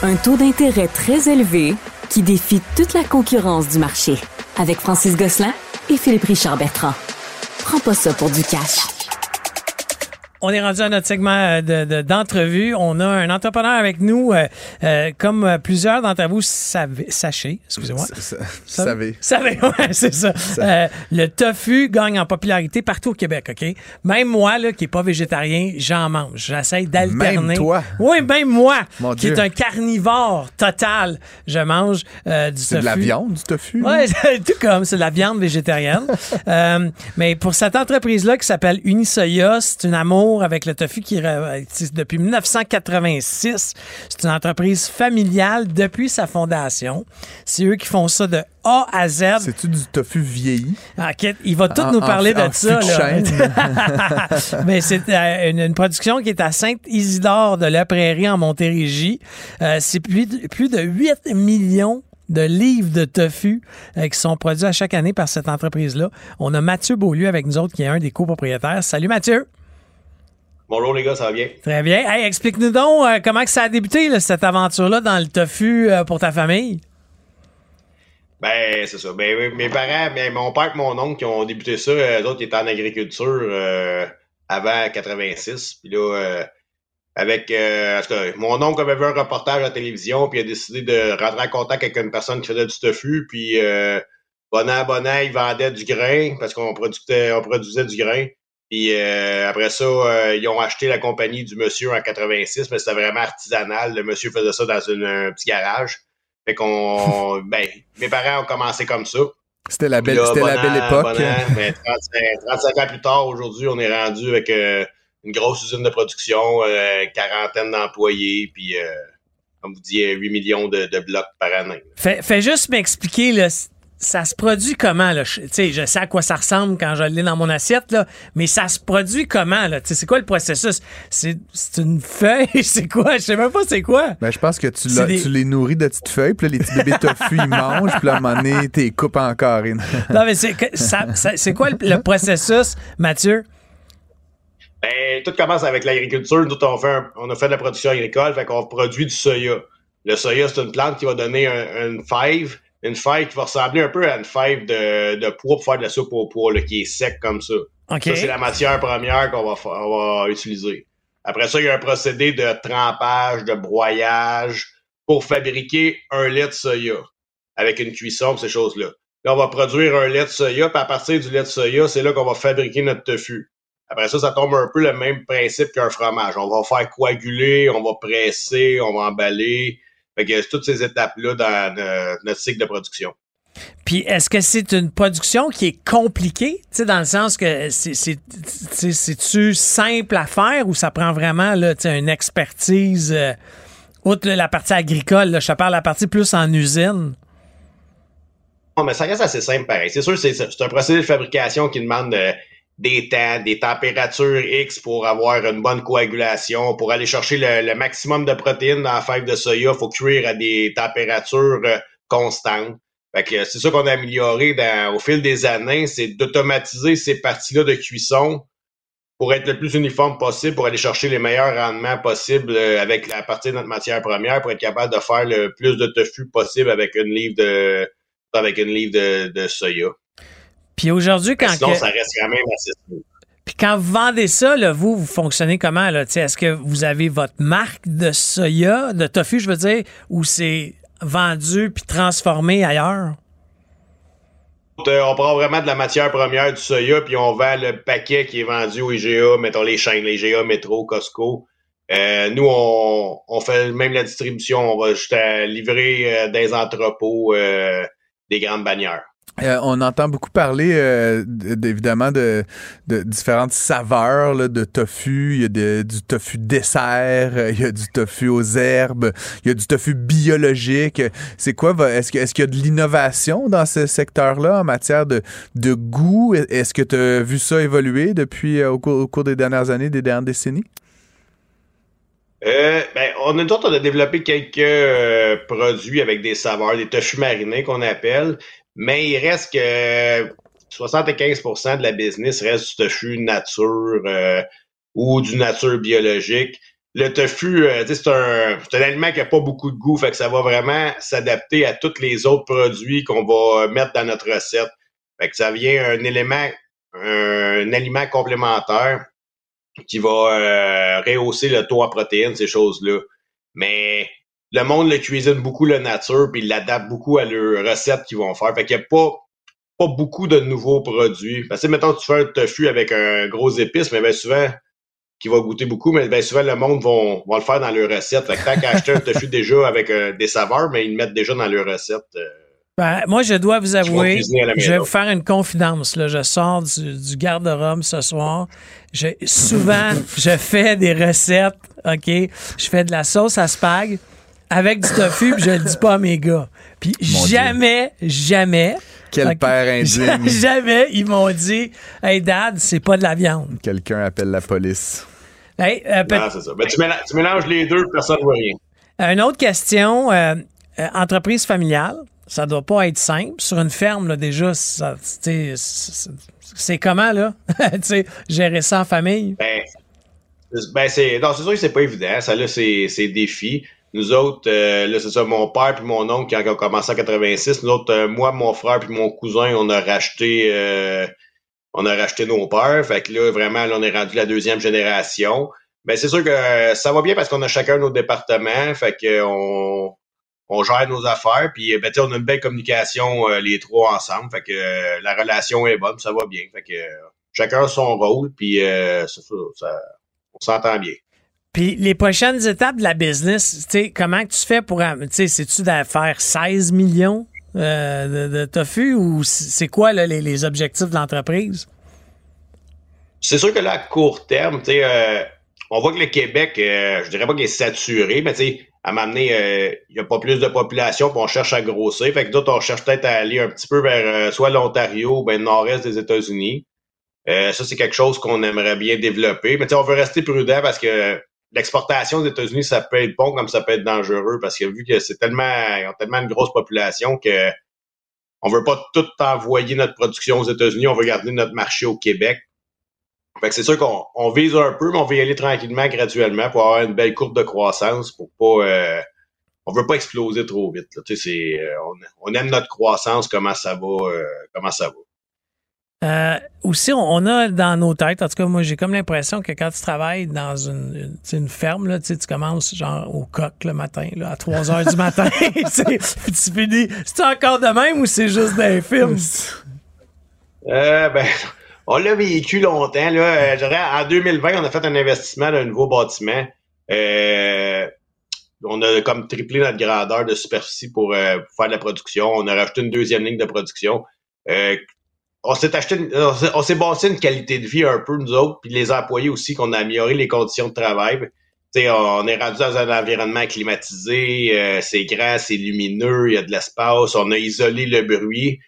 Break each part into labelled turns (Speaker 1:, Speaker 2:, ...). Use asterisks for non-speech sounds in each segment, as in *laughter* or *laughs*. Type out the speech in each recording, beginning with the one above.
Speaker 1: Un taux d'intérêt très élevé qui défie toute la concurrence du marché. Avec Francis Gosselin et Philippe Richard Bertrand. Prends pas ça pour du cash.
Speaker 2: On est rendu à notre segment euh, d'entrevue. On a un entrepreneur avec nous, euh, euh, comme plusieurs d'entre vous savez, sachez, excusez-moi.
Speaker 3: Savez?
Speaker 2: Savez, *laughs* ouais, c'est ça. le tofu gagne en popularité partout au Québec, OK? Même moi, là, qui n'est pas végétarien, j'en mange. J'essaie d'alterner.
Speaker 3: Même toi?
Speaker 2: Oui, même moi, qui est un carnivore total, je mange du tofu.
Speaker 3: C'est de la viande, du tofu?
Speaker 2: Oui, *laughs* tout comme, c'est de la viande végétarienne. mais pour cette entreprise-là qui s'appelle Unisoya, c'est une amour avec le tofu qui existe depuis 1986. C'est une entreprise familiale depuis sa fondation. C'est eux qui font ça de A à Z.
Speaker 3: C'est-tu du tofu vieilli?
Speaker 2: Ah, il va tout nous parler de ça. *laughs* Mais c'est euh, une, production qui est à Sainte-Isidore de la Prairie en Montérégie. Euh, c'est plus, plus de 8 millions de livres de tofu euh, qui sont produits à chaque année par cette entreprise-là. On a Mathieu Beaulieu avec nous autres, qui est un des copropriétaires. Salut Mathieu.
Speaker 4: Bonjour les gars, ça va bien?
Speaker 2: Très bien. Hey, explique-nous donc euh, comment que ça a débuté, cette aventure-là dans le tofu euh, pour ta famille?
Speaker 4: Ben, c'est ça. Ben, mes parents, ben, mon père et mon oncle qui ont débuté ça, eux autres étaient en agriculture euh, avant 86. Puis là, avec mon oncle avait vu un reportage à la télévision, puis il a décidé de rentrer en contact avec une personne qui faisait du tofu, puis bon an, bon an, il vendait du grain parce qu'on produisait, on produisait du grain. Puis euh, après ça, euh, ils ont acheté la compagnie du monsieur en 86, mais c'était vraiment artisanal. Le monsieur faisait ça dans un petit garage. Fait qu'on, *laughs* ben, mes parents ont commencé comme ça.
Speaker 3: C'était la belle, c'était la belle époque.
Speaker 4: ben, 35, ans plus tard, aujourd'hui, on est rendu avec euh, une grosse usine de production, quarantaine d'employés, puis comme vous dites, 8 millions de, blocs par année.
Speaker 2: Fais, fais juste m'expliquer le ça se produit comment là? Je, je sais à quoi ça ressemble quand je l'ai dans mon assiette là, mais ça se produit comment là? C'est quoi le processus? C'est une feuille? *laughs* C'est quoi? Je sais même pas c'est quoi.
Speaker 3: Ben je pense que tu, tu les nourris de petites feuilles puis les petits bébés tofu ils mangent puis à un moment donné t'es coupes encore *laughs*
Speaker 2: non mais c'est c'est quoi le, processus Mathieu?
Speaker 4: Ben tout commence avec l'agriculture. Nous on fait on a fait de la production agricole fait qu'on produit du soya. Le soya c'est une plante qui va donner un, une fève une fève qui va ressembler un peu à une fève de, de pois pour faire de la soupe au pois, là, qui est sec comme ça. Ça, c'est la matière première qu'on va, on va utiliser. Après ça, il y a un procédé de trempage, de broyage pour fabriquer un lait de soya avec une cuisson, ces choses-là. Là, on va produire un lait de soya, puis à partir du lait de soya, c'est là qu'on va fabriquer notre tofu. Après ça, ça tombe un peu le même principe qu'un fromage. On va faire coaguler, on va presser, on va emballer, fait que toutes ces étapes-là dans euh, notre cycle de production.
Speaker 2: Puis est-ce que c'est une production qui est compliquée, tu sais, dans le sens que c'est-tu simple à faire ou ça prend vraiment là, une expertise, euh, outre la partie agricole, là, je te parle de la partie plus en usine?
Speaker 4: Non, mais ça reste assez simple pareil. C'est sûr, c'est un procédé de fabrication qui demande euh, des temps, des températures X pour avoir une bonne coagulation. Pour aller chercher le, maximum de protéines dans la fève de soya, faut cuire à des températures euh, constantes. Fait que c'est ça qu'on a amélioré dans, au fil des années, c'est d'automatiser ces parties-là de cuisson pour être le plus uniforme possible, pour aller chercher les meilleurs rendements possibles euh, avec la partie de notre matière première, pour être capable de faire le plus de tofu possible avec une livre de avec une livre de, de soya.
Speaker 2: Puis aujourd'hui, quand.
Speaker 4: Sinon, ça reste quand même assez
Speaker 2: Puis quand vous vendez ça, là, vous, vous fonctionnez comment? Est-ce que vous avez votre marque de soya, de tofu, je veux dire, ou c'est vendu puis transformé ailleurs?
Speaker 4: Euh, on prend vraiment de la matière première du soya, puis on vend le paquet qui est vendu au IGA, mettons les chaînes, les IGA, Métro, Costco. Euh, nous, on, fait même la distribution. On va juste livrer euh, des entrepôts des grandes bannières.
Speaker 3: Euh, on entend beaucoup parler, euh, évidemment, de, différentes saveurs de tofu. Il y a du tofu dessert, euh, il y a du tofu aux herbes, il y a du tofu biologique. C'est quoi? Est-ce qu'il y a de l'innovation dans ce secteur-là en matière de, goût? Est-ce que tu as vu ça évoluer depuis au cours, des dernières années, des dernières décennies?
Speaker 4: ben, on a, on a développé quelques produits avec des saveurs, des tofu marinés qu'on appelle mais il reste que 75% de la business reste du tofu nature euh, ou du nature biologique. le tofu, euh, c'est un, un, aliment qui a pas beaucoup de goût, fait que ça va vraiment s'adapter à tous les autres produits qu'on va mettre dans notre recette. Fait que ça vient un élément, un, aliment complémentaire qui va euh, rehausser le taux en protéines, ces choses-là. Mais le monde le cuisine beaucoup la nature, puis il l'adapte beaucoup à leurs recettes qu'ils vont faire. Fait qu'il n'y a pas, pas beaucoup de nouveaux produits. Parce que mettons tu fais un tofu avec un gros épice, mais bien souvent, qui va goûter beaucoup, mais bien souvent, le monde vont, le faire dans leur recette. Fait que tant qu'à acheter un tofu *laughs* déjà avec euh, des saveurs, mais ils le mettent déjà dans leur recette. Euh,
Speaker 2: ben, moi, je dois vous avouer, je vais vous faire une confidence. Là. Je sors du, garde-robe ce soir. Je, souvent, *laughs* je fais des recettes, OK? Je fais de la sauce à spag avec du tofu, puis je le dis pas à mes gars. Puis jamais, jamais...
Speaker 3: Quel père indigne. *laughs*
Speaker 2: Jamais ils m'ont dit Hey dad, c'est pas de la viande.
Speaker 3: Quelqu'un appelle la police.
Speaker 4: Hey, euh, c'est ça. Ben, tu, mélanges, les deux, personne ne voit rien.
Speaker 2: Une autre question. Euh, euh, entreprise familiale, ça doit pas être simple. Sur une ferme, là, déjà, c'est comment, là? *laughs* gérer ça en famille?
Speaker 4: Ben, ben c'est, non, c'est sûr que c'est pas évident. Ça, là, c'est, c'est défi. Nous autres, euh, là, c'est ça, mon père puis mon oncle qui ont commencé en 86. Nous autres, euh, moi, mon frère puis mon cousin, on a racheté euh, on a racheté nos peurs. Fait que là, vraiment, là, on est rendu la deuxième génération. Mais c'est sûr que ça va bien parce qu'on a chacun nos départements. Fait que on, on gère nos affaires. Puis ben, on a une belle communication les trois ensemble. Fait que la relation est bonne, ça va bien. Fait que chacun son rôle. Puis ça, ça, on s'entend bien.
Speaker 2: Puis les prochaines étapes de la business, tu sais, comment tu fais pour, tu sais, c'est-tu faire 16 millions euh, de, tofu ou c'est quoi les, objectifs de l'entreprise?
Speaker 4: C'est sûr que là, à court terme, tu sais, euh, on voit que le Québec, euh, je dirais pas qu'il est saturé, mais tu sais, à m'amener, il n'y a pas plus de population, puis on cherche à grossir. Fait que d'autres, on cherche peut-être à aller un petit peu vers soit l'Ontario ou ben, le nord-est des États-Unis. ça, c'est quelque chose qu'on aimerait bien développer. Mais tu sais, on veut rester prudent parce que l'exportation aux États-Unis, ça peut être bon comme ça peut être dangereux parce que vu que c'est tellement, ils ont tellement une grosse population que on veut pas tout envoyer notre production aux États-Unis, on veut garder notre marché au Québec. Fait que c'est sûr qu'on vise un peu, mais on veut y aller tranquillement, graduellement pour avoir une belle courbe de croissance pour pas, euh, on veut pas exploser trop vite. Tu sais, euh, on, aime notre croissance, comment ça va, euh, comment ça va.
Speaker 2: Euh, aussi, on, a dans nos têtes, en tout cas, moi, j'ai comme l'impression que quand tu travailles dans une, une, ferme, là, tu commences genre au coq le matin, là, à 3 heures du matin. *laughs* *laughs* tu finis. C'est encore de même ou c'est juste des films?
Speaker 4: Euh, ben, on l'a vécu longtemps. Là. Euh, en 2020, on a fait un investissement dans un nouveau bâtiment. Euh, on a comme triplé notre grandeur de superficie pour, euh, faire de la production. On a rajouté une deuxième ligne de production. Euh, on s'est acheté, on s'est bâti une qualité de vie un peu, nous autres, puis les employés aussi, qu'on a amélioré les conditions de travail. sais, on est rendu dans un environnement climatisé, euh, c'est grand, c'est lumineux, il y a de l'espace, on a isolé le bruit.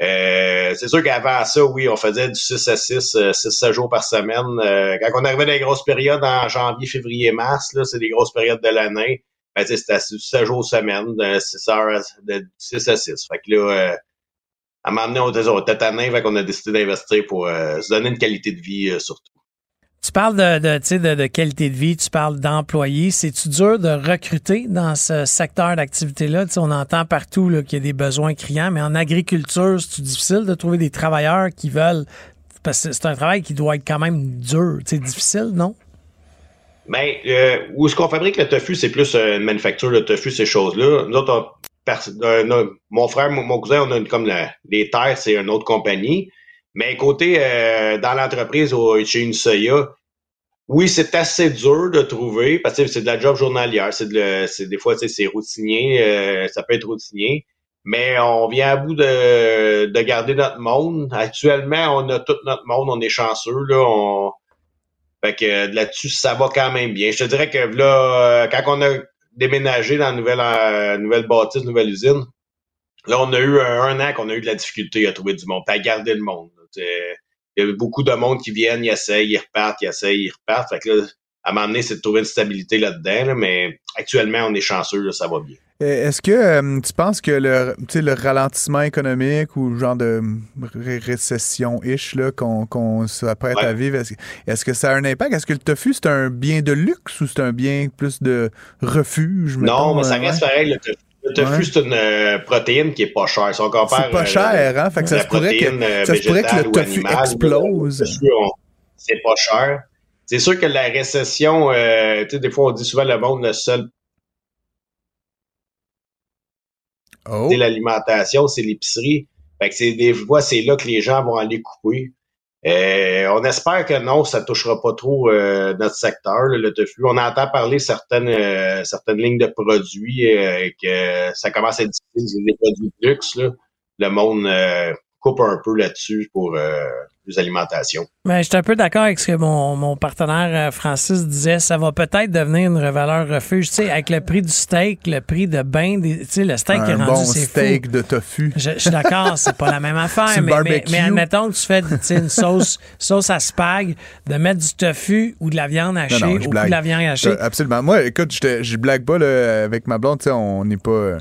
Speaker 4: Euh, c'est sûr qu'avant ça, oui, on faisait du 6 à 6, 6 à jours par semaine. Euh, quand on arrivait dans les grosses périodes en janvier, février, mars, là, c'est des grosses périodes de l'année. Ben, c'était 6 jours semaine, de 6 heures, de 6 à 6. Fait que là, à m'amener au trésor tétanin, fait qu'on a décidé d'investir pour euh, se donner une qualité de vie euh, surtout.
Speaker 2: Tu parles de, de, de, qualité de vie, tu parles d'employés. C'est-tu dur de recruter dans ce secteur d'activité-là? on entend partout qu'il y a des besoins criants, mais en agriculture, c'est difficile de trouver des travailleurs qui veulent? Parce que c'est un travail qui doit être quand même dur. C'est difficile, non?
Speaker 4: Bien, euh, où est-ce qu'on fabrique le tofu, c'est plus une manufacture de tofu, ces choses-là. Nous autres, mon frère, mon, cousin, on a comme les terres, c'est une autre compagnie. Mais côté euh, dans l'entreprise chez une Soya, oui, c'est assez dur de trouver parce que c'est de la job journalière. C'est de des fois c'est routinier, euh, ça peut être routinier. Mais on vient à bout de, de garder notre monde. Actuellement, on a tout notre monde, on est chanceux. Là, fait que là-dessus, ça va quand même bien. Je te dirais que là, euh, quand on a déménager dans la nouvelle, euh, nouvelle bâtisse, nouvelle usine. Là, on a eu un, an qu'on a eu de la difficulté à trouver du monde, à garder le monde. Il y a beaucoup de monde qui viennent, ils essayent, ils repartent, ils essayent, ils repartent. Fait que à m'amener, c'est de trouver une stabilité là-dedans. mais actuellement, on est chanceux, ça va bien.
Speaker 3: Est-ce que euh, tu penses que le, le ralentissement économique ou genre de récession-ish qu'on s'apprête à vivre, est-ce que ça a un impact? Est-ce que le tofu, c'est un bien de luxe ou c'est un bien plus de refuge?
Speaker 4: Non, mais ça euh, reste pareil, le tofu. Le tofu, c'est une euh, protéine qui est pas chère.
Speaker 3: c'est pas cher, hein? Fait que ça, se pourrait que, ça se pourrait que le tofu explose.
Speaker 4: C'est pas cher. C'est sûr que la récession, tu sais, des fois, on dit souvent le monde, le seul Oh. L'alimentation, c'est l'épicerie. Fait que c'est des fois, c'est là que les gens vont aller couper. Euh, on espère que non, ça touchera pas trop euh, notre secteur, le tofu. On entend parler certaines euh, certaines lignes de produits que ça commence à être difficile, des produits de luxe. Là. Le monde coupe un peu là-dessus pour alimentation.
Speaker 2: Mais je suis un peu d'accord avec ce que mon, mon, partenaire euh, Francis disait. Ça va peut-être devenir une valeur refuge. Tu sais, avec le prix du steak, le prix de bain, tu sais, le steak est rendu,
Speaker 3: bon steak de tofu.
Speaker 2: Je, suis d'accord, c'est pas la même affaire. mais, mais, admettons que tu fais une sauce, sauce à spag, de mettre du tofu ou de la viande hachée ou de la viande hachée.
Speaker 3: Absolument. Moi, écoute, je blague pas là, avec ma blonde. Tu sais, on n'est pas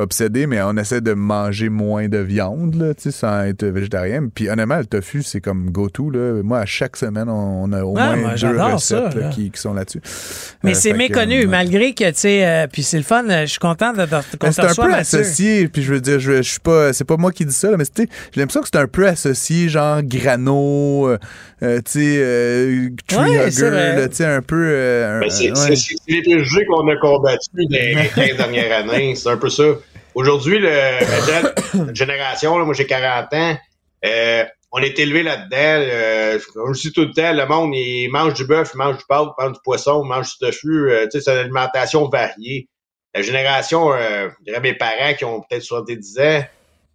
Speaker 3: obsédé, mais on essaie de manger moins de viande, là, sans être végétarien. Puis honnêtement, le tofu, c'est comme go-to. Moi, à chaque semaine, on a au ah, moins deux recettes qui, sont là-dessus.
Speaker 2: Mais euh, c'est méconnu, malgré que, tu sais, euh, puis c'est le fun, je suis content de,
Speaker 3: te C'est un peu associé, puis je veux dire, je, suis pas, c'est pas moi qui dis ça, mais j'ai l'impression que c'est un peu associé, genre grano, euh, tu sais, tree hugger, tu sais, un peu...
Speaker 4: c'est les préjugés qu'on a combattus les 15 dernières années, c'est un peu ça. Aujourd'hui, le, *coughs* génération, là, moi j'ai 40 ans, euh, on est élevé là-dedans. Euh, comme je dis tout le temps, le monde, il mange du bœuf, il mange du porc, il mange du poisson, il mange du tofu. Euh, c'est une alimentation variée. La génération, euh, je dirais mes parents qui ont peut-être 70 ans,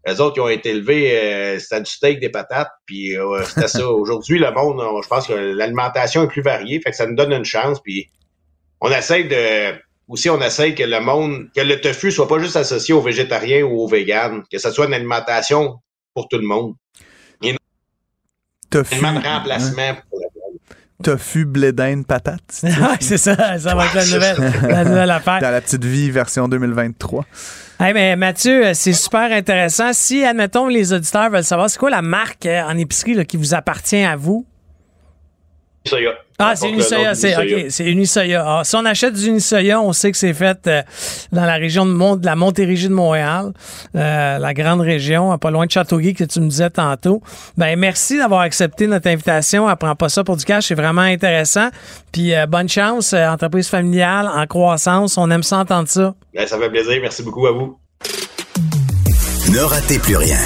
Speaker 4: les autres qui ont été élevés, euh, c'était du steak, des patates, puis euh, c'était ça. *laughs* Aujourd'hui, le monde, je pense que l'alimentation est plus variée, fait que ça nous donne une chance, puis on essaie de aussi, on essaye que le monde, que le tofu soit pas juste associé aux végétariens ou aux véganes, que ce soit une alimentation pour tout le monde. Il y a tofu, de remplacement pour la
Speaker 3: Tofu, blé d'Inde, patate. *laughs*
Speaker 2: oui, c'est ça. Ça va être la nouvelle, la nouvelle affaire.
Speaker 3: Dans la petite vie version 2023.
Speaker 2: Hey, mais Mathieu, c'est super intéressant. Si, admettons, les auditeurs veulent savoir, c'est quoi la marque euh, en épicerie qui vous appartient à vous? Ah, c'est Unisoya, c'est OK, c'est Unisoya. Ah, si on achète du Unisoya, on sait que c'est fait euh, dans la région de, Mont, de la Montérégie de Montréal, euh, la grande région, pas loin de Châteauguay que tu me disais tantôt. Ben merci d'avoir accepté notre invitation. Apprends pas ça pour du cash, c'est vraiment intéressant. Puis euh, bonne chance, entreprise familiale en croissance, on aime ça entendre ça.
Speaker 4: Ben, ça fait plaisir, merci beaucoup à vous.
Speaker 5: Ne ratez plus rien.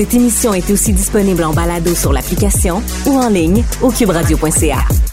Speaker 1: Cette émission est aussi disponible en balado sur l'application ou en ligne au cuberadio.ca.